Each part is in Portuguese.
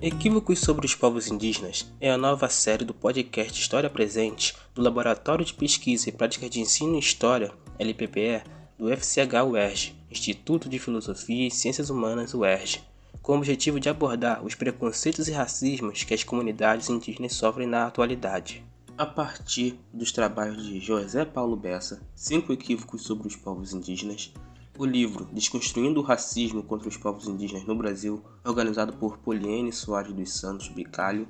Equívocos sobre os povos indígenas é a nova série do podcast História Presente do Laboratório de Pesquisa e Prática de Ensino em História, LPPE, do FCH UERJ, Instituto de Filosofia e Ciências Humanas UERJ, com o objetivo de abordar os preconceitos e racismos que as comunidades indígenas sofrem na atualidade. A partir dos trabalhos de José Paulo Bessa, Cinco Equívocos sobre os Povos Indígenas, o livro Desconstruindo o Racismo contra os Povos Indígenas no Brasil, organizado por Poliene Soares dos Santos Bicalho,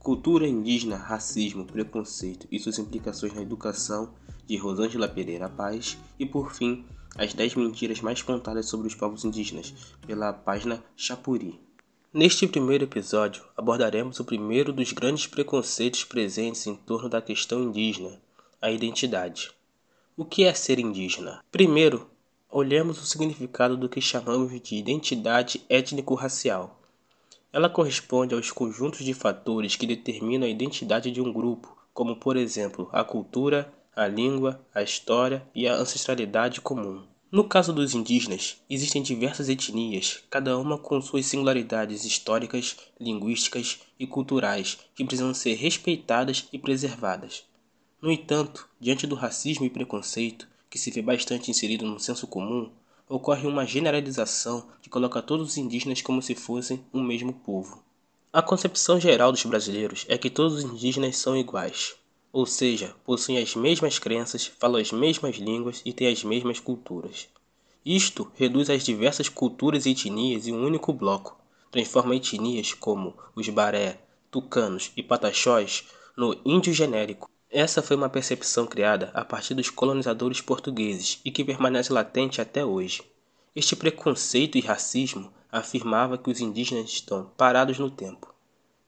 Cultura Indígena, Racismo, Preconceito e suas implicações na educação, de Rosângela Pereira Paz, e por fim, As 10 Mentiras Mais Contadas sobre os Povos Indígenas, pela página Chapuri. Neste primeiro episódio, abordaremos o primeiro dos grandes preconceitos presentes em torno da questão indígena, a identidade. O que é ser indígena? Primeiro, olhemos o significado do que chamamos de identidade étnico-racial. Ela corresponde aos conjuntos de fatores que determinam a identidade de um grupo, como por exemplo a cultura, a língua, a história e a ancestralidade comum. No caso dos indígenas, existem diversas etnias, cada uma com suas singularidades históricas, linguísticas e culturais que precisam ser respeitadas e preservadas. No entanto, diante do racismo e preconceito, que se vê bastante inserido no senso comum, ocorre uma generalização que coloca todos os indígenas como se fossem um mesmo povo. A concepção geral dos brasileiros é que todos os indígenas são iguais, ou seja, possuem as mesmas crenças, falam as mesmas línguas e têm as mesmas culturas. Isto reduz as diversas culturas e etnias em um único bloco, transforma etnias como os baré, tucanos e pataxós no índio genérico, essa foi uma percepção criada a partir dos colonizadores portugueses e que permanece latente até hoje. Este preconceito e racismo afirmava que os indígenas estão parados no tempo.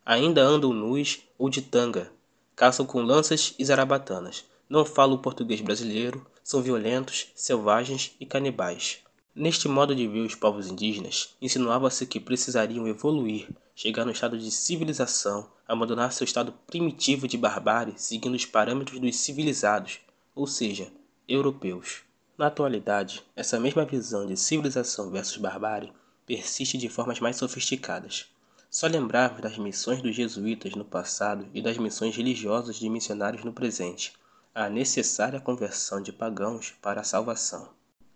Ainda andam nus ou de tanga, caçam com lanças e zarabatanas, não falam o português brasileiro, são violentos, selvagens e canibais. Neste modo de ver os povos indígenas, insinuava-se que precisariam evoluir, chegar no estado de civilização, abandonar seu estado primitivo de barbárie seguindo os parâmetros dos civilizados, ou seja, europeus. Na atualidade, essa mesma visão de civilização versus barbárie persiste de formas mais sofisticadas. Só lembrarmos das missões dos jesuítas no passado e das missões religiosas de missionários no presente, a necessária conversão de pagãos para a salvação.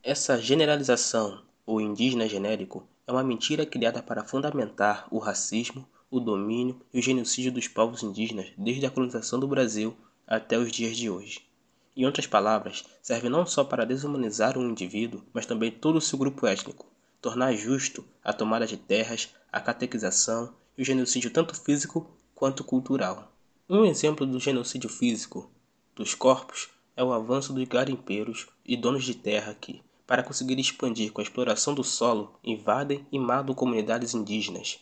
Essa generalização, ou indígena genérico, é uma mentira criada para fundamentar o racismo, o domínio e o genocídio dos povos indígenas desde a colonização do Brasil até os dias de hoje. Em outras palavras, serve não só para desumanizar um indivíduo, mas também todo o seu grupo étnico, tornar justo a tomada de terras, a catequização e o genocídio tanto físico quanto cultural. Um exemplo do genocídio físico dos corpos é o avanço dos garimpeiros e donos de terra que, para conseguir expandir com a exploração do solo, invadem e matam comunidades indígenas.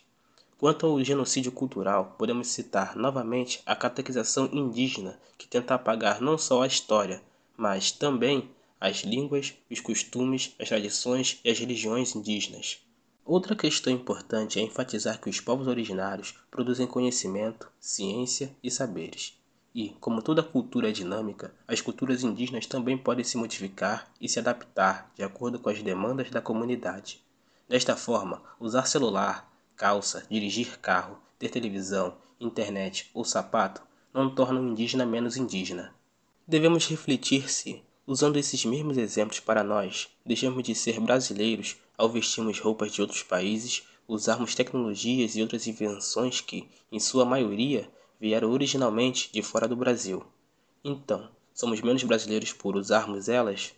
Quanto ao genocídio cultural, podemos citar novamente a catequização indígena, que tenta apagar não só a história, mas também as línguas, os costumes, as tradições e as religiões indígenas. Outra questão importante é enfatizar que os povos originários produzem conhecimento, ciência e saberes. E, como toda cultura é dinâmica, as culturas indígenas também podem se modificar e se adaptar de acordo com as demandas da comunidade. Desta forma, usar celular, calça, dirigir carro, ter televisão, internet ou sapato não torna um indígena menos indígena. Devemos refletir se, usando esses mesmos exemplos para nós, deixamos de ser brasileiros ao vestirmos roupas de outros países, usarmos tecnologias e outras invenções que, em sua maioria, vieram originalmente de fora do Brasil. Então, somos menos brasileiros por usarmos elas?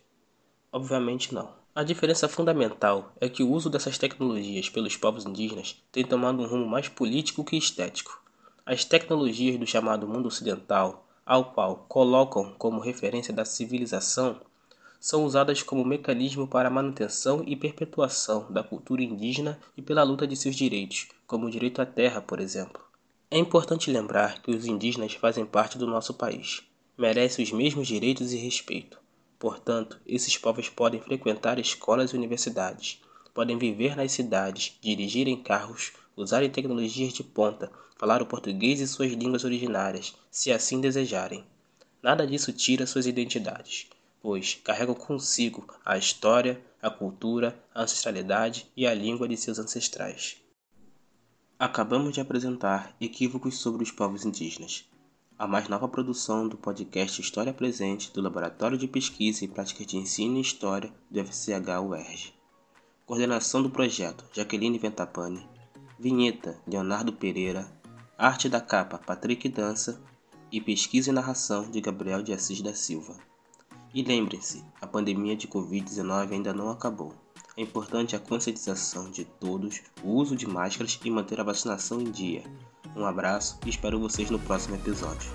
Obviamente não. A diferença fundamental é que o uso dessas tecnologias pelos povos indígenas tem tomado um rumo mais político que estético. As tecnologias do chamado mundo ocidental, ao qual colocam como referência da civilização, são usadas como mecanismo para a manutenção e perpetuação da cultura indígena e pela luta de seus direitos, como o direito à terra, por exemplo. É importante lembrar que os indígenas fazem parte do nosso país, merecem os mesmos direitos e respeito. Portanto, esses povos podem frequentar escolas e universidades, podem viver nas cidades, dirigir em carros, usarem tecnologias de ponta, falar o português e suas línguas originárias, se assim desejarem. Nada disso tira suas identidades, pois carregam consigo a história, a cultura, a ancestralidade e a língua de seus ancestrais. Acabamos de apresentar Equívocos sobre os Povos Indígenas, a mais nova produção do podcast História Presente do Laboratório de Pesquisa e Práticas de Ensino e História do FCH UERJ. Coordenação do projeto Jaqueline Ventapane. Vinheta Leonardo Pereira. Arte da capa Patrick Dança. E pesquisa e narração de Gabriel de Assis da Silva. E lembrem-se, a pandemia de Covid-19 ainda não acabou. É importante a conscientização de todos, o uso de máscaras e manter a vacinação em dia. Um abraço e espero vocês no próximo episódio.